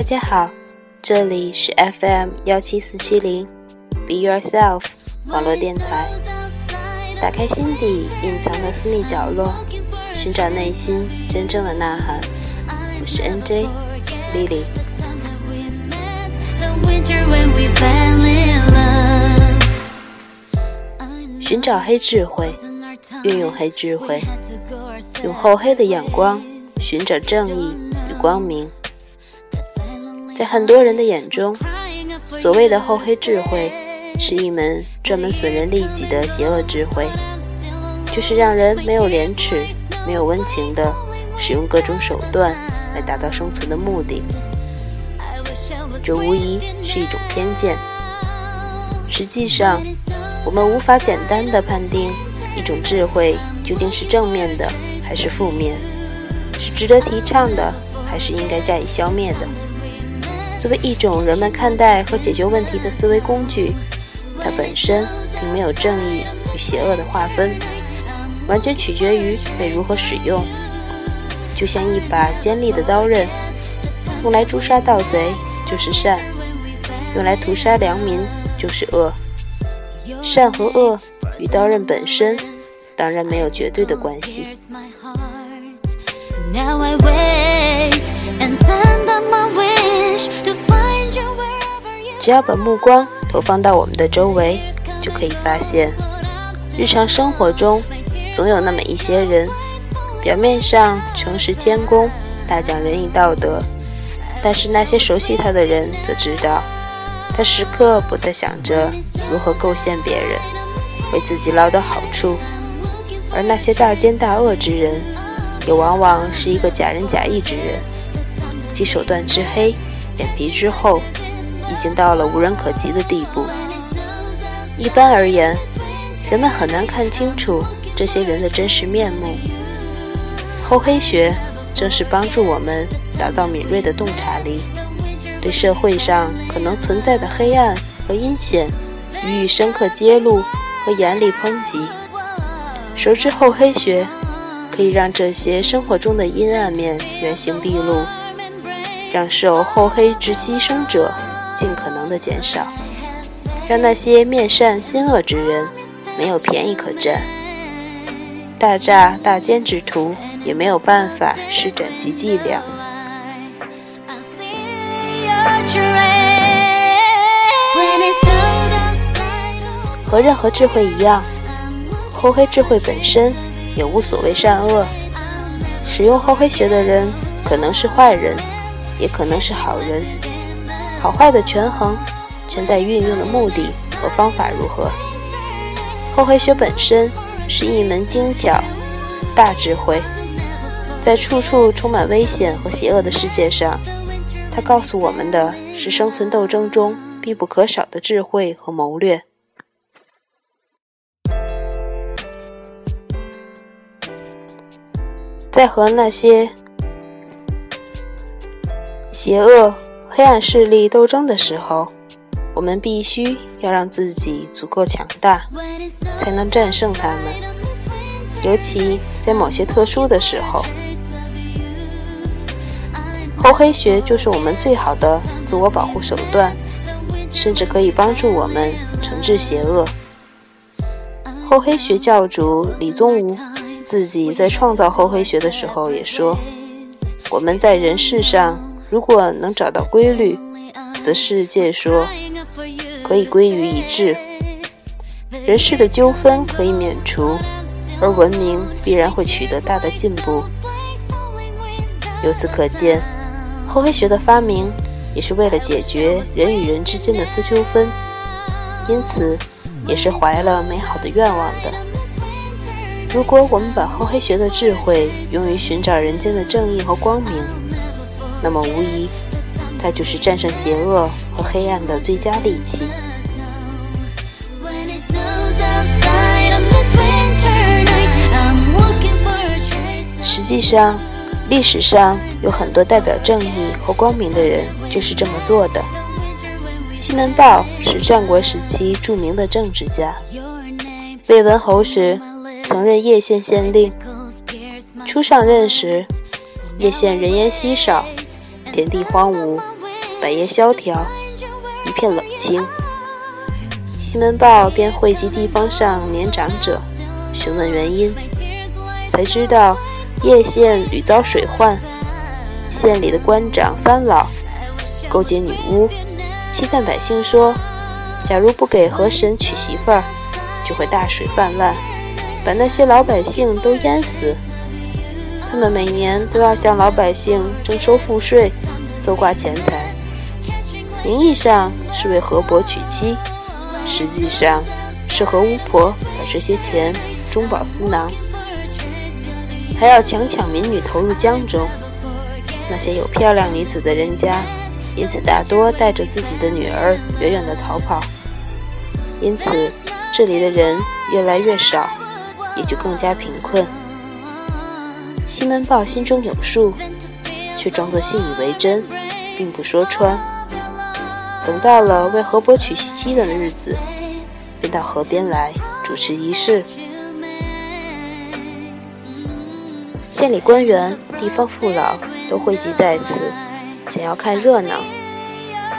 大家好，这里是 FM 幺七四七零，Be Yourself 网络电台。打开心底隐藏的私密角落，寻找内心真正的呐喊。我是 NJ Lily。寻找黑智慧，运用黑智慧，用厚黑的眼光寻找正义与光明。在很多人的眼中，所谓的厚黑智慧，是一门专门损人利己的邪恶智慧，就是让人没有廉耻、没有温情的使用各种手段来达到生存的目的。这无疑是一种偏见。实际上，我们无法简单的判定一种智慧究竟是正面的还是负面，是值得提倡的还是应该加以消灭的。作为一种人们看待和解决问题的思维工具，它本身并没有正义与邪恶的划分，完全取决于被如何使用。就像一把尖利的刀刃，用来诛杀盗贼就是善，用来屠杀良民就是恶。善和恶与刀刃本身当然没有绝对的关系。只要把目光投放到我们的周围，就可以发现，日常生活中总有那么一些人，表面上诚实谦恭，大讲仁义道德，但是那些熟悉他的人则知道，他时刻不再想着如何构陷别人，为自己捞得好处；而那些大奸大恶之人，也往往是一个假仁假义之人，其手段之黑，脸皮之厚。已经到了无人可及的地步。一般而言，人们很难看清楚这些人的真实面目。厚黑学正是帮助我们打造敏锐的洞察力，对社会上可能存在的黑暗和阴险予以深刻揭露和严厉抨击。熟知厚黑学，可以让这些生活中的阴暗面原形毕露，让受厚黑之牺牲者。尽可能的减少，让那些面善心恶之人没有便宜可占，大诈大奸之徒也没有办法施展其伎俩。和任何智慧一样，厚黑智慧本身也无所谓善恶。使用厚黑学的人可能是坏人，也可能是好人。好坏的权衡，全在运用的目的和方法如何。厚黑学本身是一门精巧大智慧，在处处充满危险和邪恶的世界上，它告诉我们的是生存斗争中必不可少的智慧和谋略。在和那些邪恶。黑暗势力斗争的时候，我们必须要让自己足够强大，才能战胜他们。尤其在某些特殊的时候，厚黑学就是我们最好的自我保护手段，甚至可以帮助我们惩治邪恶。厚黑学教主李宗吾自己在创造厚黑学的时候也说：“我们在人世上。”如果能找到规律，则世界说可以归于一致，人世的纠纷可以免除，而文明必然会取得大的进步。由此可见，厚黑学的发明也是为了解决人与人之间的纠纷，因此也是怀了美好的愿望的。如果我们把厚黑学的智慧用于寻找人间的正义和光明，那么，无疑，它就是战胜邪恶和黑暗的最佳利器。实际上，历史上有很多代表正义和光明的人就是这么做的。西门豹是战国时期著名的政治家，魏文侯时曾任叶县县令。初上任时，叶县人烟稀少。田地荒芜，百业萧条，一片冷清。西门豹便汇集地方上年长者，询问原因，才知道叶县屡遭水患，县里的官长三老勾结女巫，欺骗百姓说，假如不给河神娶媳妇儿，就会大水泛滥，把那些老百姓都淹死。他们每年都要向老百姓征收赋税，搜刮钱财，名义上是为河伯娶妻。实际上是和巫婆把这些钱中饱私囊，还要强抢民女投入江中。那些有漂亮女子的人家，因此大多带着自己的女儿远远地逃跑。因此，这里的人越来越少，也就更加贫困。西门豹心中有数，却装作信以为真，并不说穿。等到了为河伯娶妻的日子，便到河边来主持仪式。县里官员、地方父老都汇集在此，想要看热闹。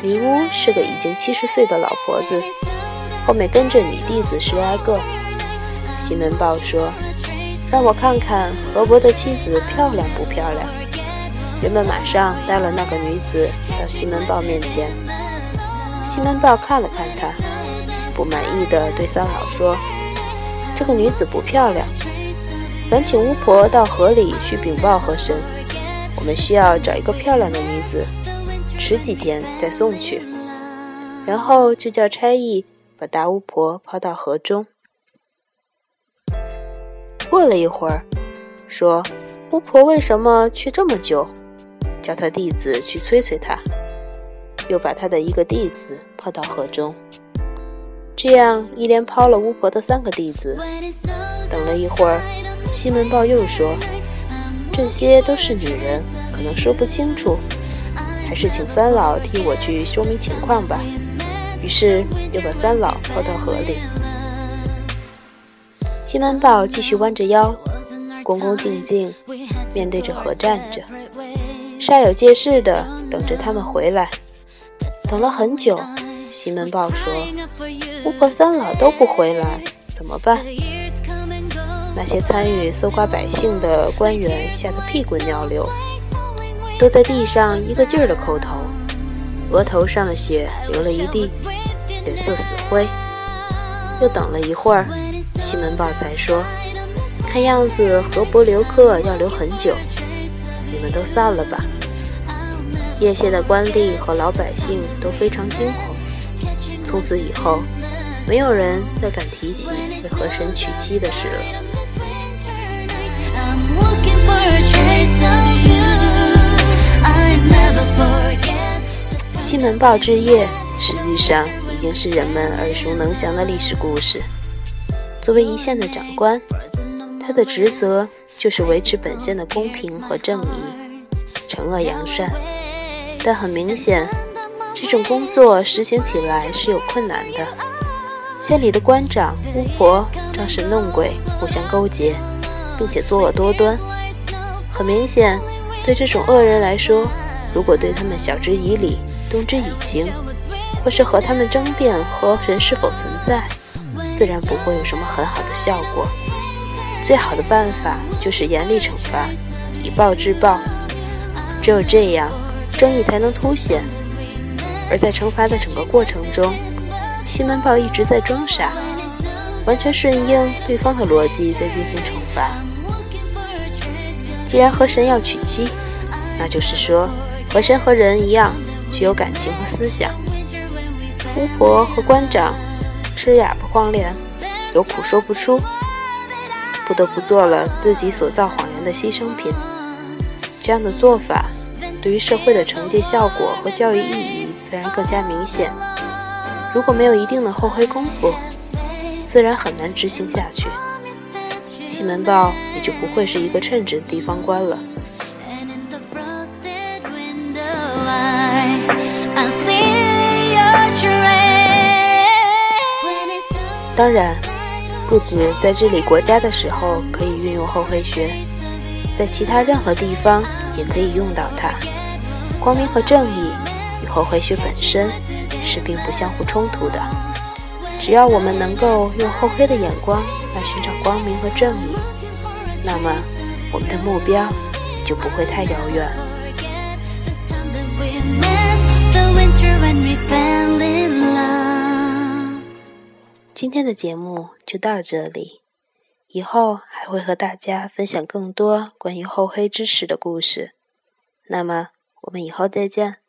女巫是个已经七十岁的老婆子，后面跟着女弟子十来个。西门豹说：“让我看看河伯的妻子漂亮不漂亮。”人们马上带了那个女子到西门豹面前。西门豹看了看她，不满意的对三老说：“这个女子不漂亮，烦请巫婆到河里去禀报河神。我们需要找一个漂亮的女子，迟几天再送去。然后就叫差役把大巫婆抛到河中。过了一会儿，说巫婆为什么去这么久？叫他弟子去催催她。”又把他的一个弟子抛到河中，这样一连抛了巫婆的三个弟子。等了一会儿，西门豹又说：“这些都是女人，可能说不清楚，还是请三老替我去说明情况吧。”于是又把三老抛到河里。西门豹继续弯着腰，恭恭敬敬面对着河站着，煞有介事地等着他们回来。等了很久，西门豹说：“巫婆三老都不回来，怎么办？”那些参与搜刮百姓的官员吓得屁滚尿流，都在地上一个劲儿地叩头，额头上的血流了一地，脸色死灰。又等了一会儿，西门豹才说：“看样子河伯留客要留很久，你们都散了吧。”叶县的官吏和老百姓都非常惊恐。从此以后，没有人再敢提起为河神娶妻的事了。西门豹之夜，实际上已经是人们耳熟能详的历史故事。作为一县的长官，他的职责就是维持本县的公平和正义，惩恶扬善。但很明显，这种工作实行起来是有困难的。县里的官长、巫婆装神弄鬼，互相勾结，并且作恶多端。很明显，对这种恶人来说，如果对他们晓之以理、动之以情，或是和他们争辩和神是否存在，自然不会有什么很好的效果。最好的办法就是严厉惩罚，以暴制暴。只有这样。正义才能凸显，而在惩罚的整个过程中，西门豹一直在装傻，完全顺应对方的逻辑在进行惩罚。既然河神要娶妻，那就是说河神和人一样具有感情和思想。巫婆和官长吃哑巴黄连，有苦说不出，不得不做了自己所造谎言的牺牲品。这样的做法。对于社会的惩戒效果和教育意义自然更加明显。如果没有一定的后黑功夫，自然很难执行下去。西门豹也就不会是一个称职的地方官了。当然，不止在治理国家的时候可以运用后黑学，在其他任何地方也可以用到它。光明和正义与后悔学本身是并不相互冲突的。只要我们能够用厚黑的眼光来寻找光明和正义，那么我们的目标就不会太遥远。今天的节目就到这里，以后还会和大家分享更多关于厚黑知识的故事。那么，我们以后再见。